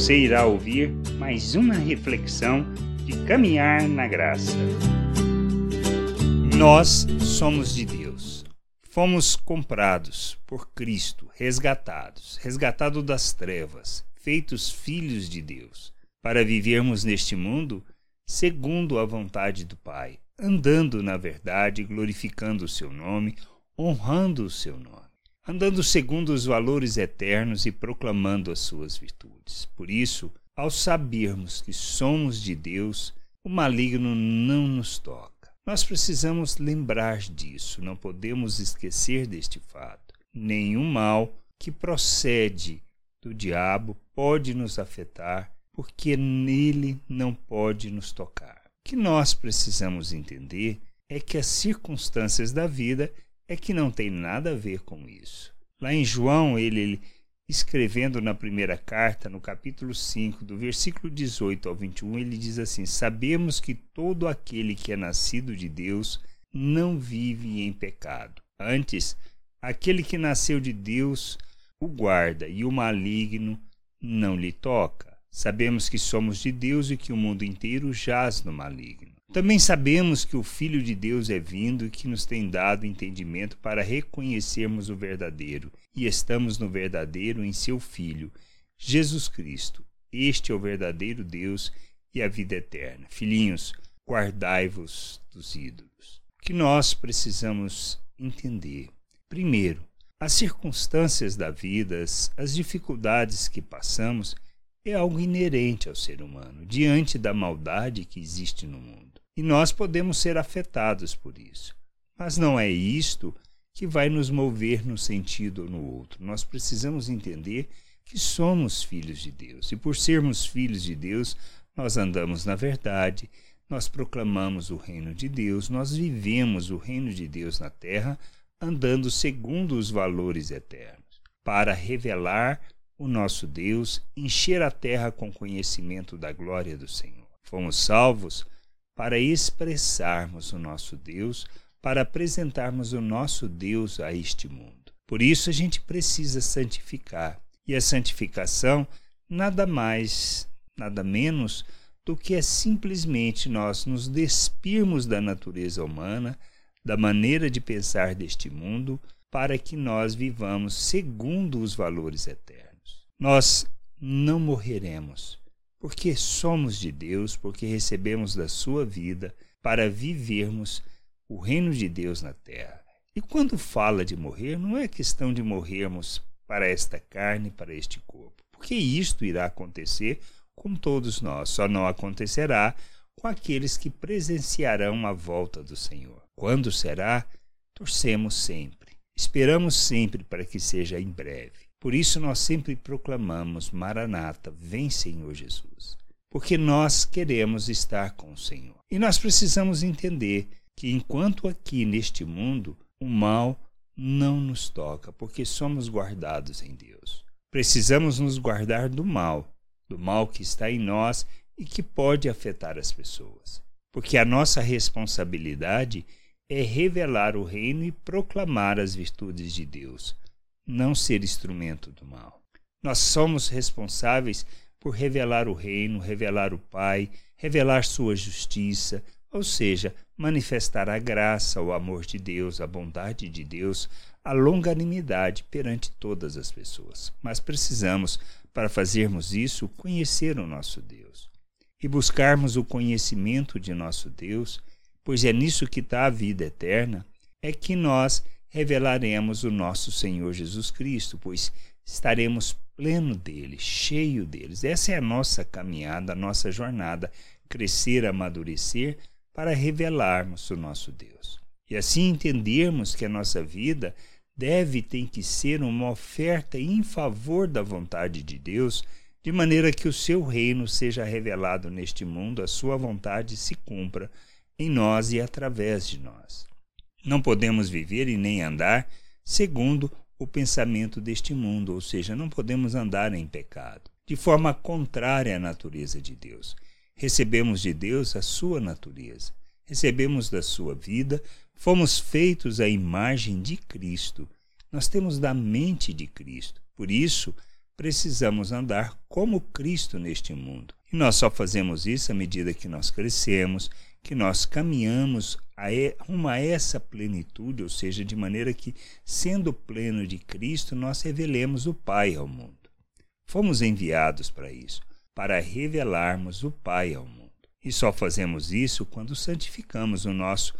Você irá ouvir mais uma reflexão de caminhar na graça. Nós somos de Deus. Fomos comprados por Cristo, resgatados, resgatados das trevas, feitos filhos de Deus, para vivermos neste mundo segundo a vontade do Pai, andando na verdade, glorificando o seu nome, honrando o seu nome andando segundo os valores eternos e proclamando as suas virtudes. Por isso, ao sabermos que somos de Deus, o maligno não nos toca. Nós precisamos lembrar disso, não podemos esquecer deste fato. Nenhum mal que procede do diabo pode nos afetar, porque nele não pode nos tocar. O que nós precisamos entender é que as circunstâncias da vida é que não tem nada a ver com isso. Lá em João, ele, ele escrevendo na primeira carta, no capítulo 5, do versículo 18 ao 21, ele diz assim: Sabemos que todo aquele que é nascido de Deus não vive em pecado. Antes, aquele que nasceu de Deus o guarda e o maligno não lhe toca. Sabemos que somos de Deus e que o mundo inteiro jaz no maligno. Também sabemos que o Filho de Deus é vindo e que nos tem dado entendimento para reconhecermos o verdadeiro, e estamos no verdadeiro em seu Filho, Jesus Cristo. Este é o verdadeiro Deus e a vida eterna. Filhinhos, guardai-vos dos ídolos. O que nós precisamos entender? Primeiro, as circunstâncias da vida, as dificuldades que passamos, é algo inerente ao ser humano, diante da maldade que existe no mundo. E nós podemos ser afetados por isso. Mas não é isto que vai nos mover num sentido ou no outro. Nós precisamos entender que somos filhos de Deus. E por sermos filhos de Deus, nós andamos na verdade, nós proclamamos o reino de Deus, nós vivemos o reino de Deus na terra, andando segundo os valores eternos, para revelar o nosso Deus, encher a terra com conhecimento da glória do Senhor. Fomos salvos para expressarmos o nosso Deus, para apresentarmos o nosso Deus a este mundo. Por isso a gente precisa santificar. E a santificação nada mais, nada menos do que é simplesmente nós nos despirmos da natureza humana, da maneira de pensar deste mundo, para que nós vivamos segundo os valores eternos. Nós não morreremos, porque somos de Deus, porque recebemos da sua vida para vivermos o reino de Deus na terra. E quando fala de morrer, não é questão de morrermos para esta carne, para este corpo, porque isto irá acontecer com todos nós, só não acontecerá com aqueles que presenciarão a volta do Senhor. Quando será? Torcemos sempre. Esperamos sempre para que seja em breve. Por isso nós sempre proclamamos: Maranata, vem Senhor Jesus. Porque nós queremos estar com o Senhor. E nós precisamos entender que enquanto aqui neste mundo o mal não nos toca, porque somos guardados em Deus. Precisamos nos guardar do mal, do mal que está em nós e que pode afetar as pessoas. Porque a nossa responsabilidade é revelar o reino e proclamar as virtudes de Deus não ser instrumento do mal. Nós somos responsáveis por revelar o reino, revelar o Pai, revelar sua justiça, ou seja, manifestar a graça, o amor de Deus, a bondade de Deus, a longanimidade perante todas as pessoas. Mas precisamos, para fazermos isso, conhecer o nosso Deus e buscarmos o conhecimento de nosso Deus, pois é nisso que está a vida eterna, é que nós revelaremos o nosso Senhor Jesus Cristo, pois estaremos pleno dele, cheio deles. Essa é a nossa caminhada, a nossa jornada, crescer, amadurecer para revelarmos o nosso Deus. E assim entendermos que a nossa vida deve tem que ser uma oferta em favor da vontade de Deus, de maneira que o seu reino seja revelado neste mundo, a sua vontade se cumpra em nós e através de nós. Não podemos viver e nem andar segundo o pensamento deste mundo, ou seja, não podemos andar em pecado, de forma contrária à natureza de Deus. Recebemos de Deus a sua natureza, recebemos da sua vida, fomos feitos à imagem de Cristo. Nós temos da mente de Cristo. Por isso, precisamos andar como Cristo neste mundo. E nós só fazemos isso à medida que nós crescemos, que nós caminhamos a, rumo a essa plenitude, ou seja, de maneira que, sendo pleno de Cristo, nós revelemos o Pai ao mundo. Fomos enviados para isso, para revelarmos o Pai ao mundo. E só fazemos isso quando santificamos o nosso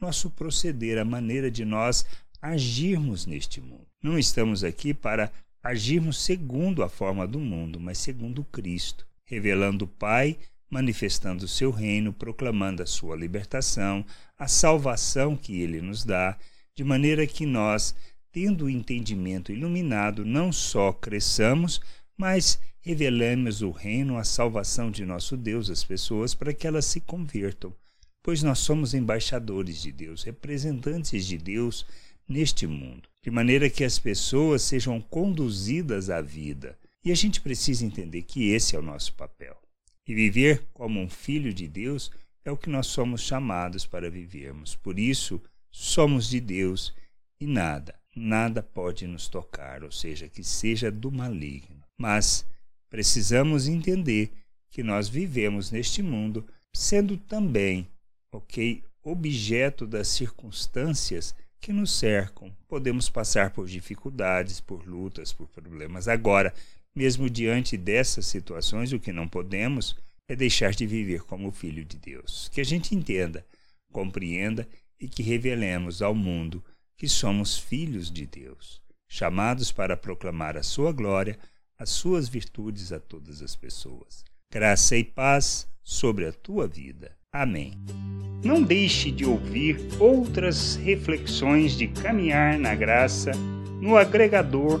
nosso proceder, a maneira de nós agirmos neste mundo. Não estamos aqui para agirmos segundo a forma do mundo, mas segundo Cristo, revelando o Pai, manifestando o seu reino, proclamando a sua libertação, a salvação que ele nos dá, de maneira que nós, tendo o entendimento iluminado, não só cresçamos, mas revelemos o reino, a salvação de nosso Deus às pessoas para que elas se convertam, pois nós somos embaixadores de Deus, representantes de Deus neste mundo, de maneira que as pessoas sejam conduzidas à vida. E a gente precisa entender que esse é o nosso papel. E viver como um filho de Deus é o que nós somos chamados para vivermos. Por isso, somos de Deus e nada, nada pode nos tocar, ou seja, que seja do maligno. Mas precisamos entender que nós vivemos neste mundo sendo também, ok, objeto das circunstâncias que nos cercam. Podemos passar por dificuldades, por lutas, por problemas. Agora, mesmo diante dessas situações, o que não podemos é deixar de viver como filho de Deus. Que a gente entenda, compreenda e que revelemos ao mundo que somos filhos de Deus, chamados para proclamar a sua glória, as suas virtudes a todas as pessoas. Graça e paz sobre a tua vida. Amém. Não deixe de ouvir outras reflexões de caminhar na graça no agregador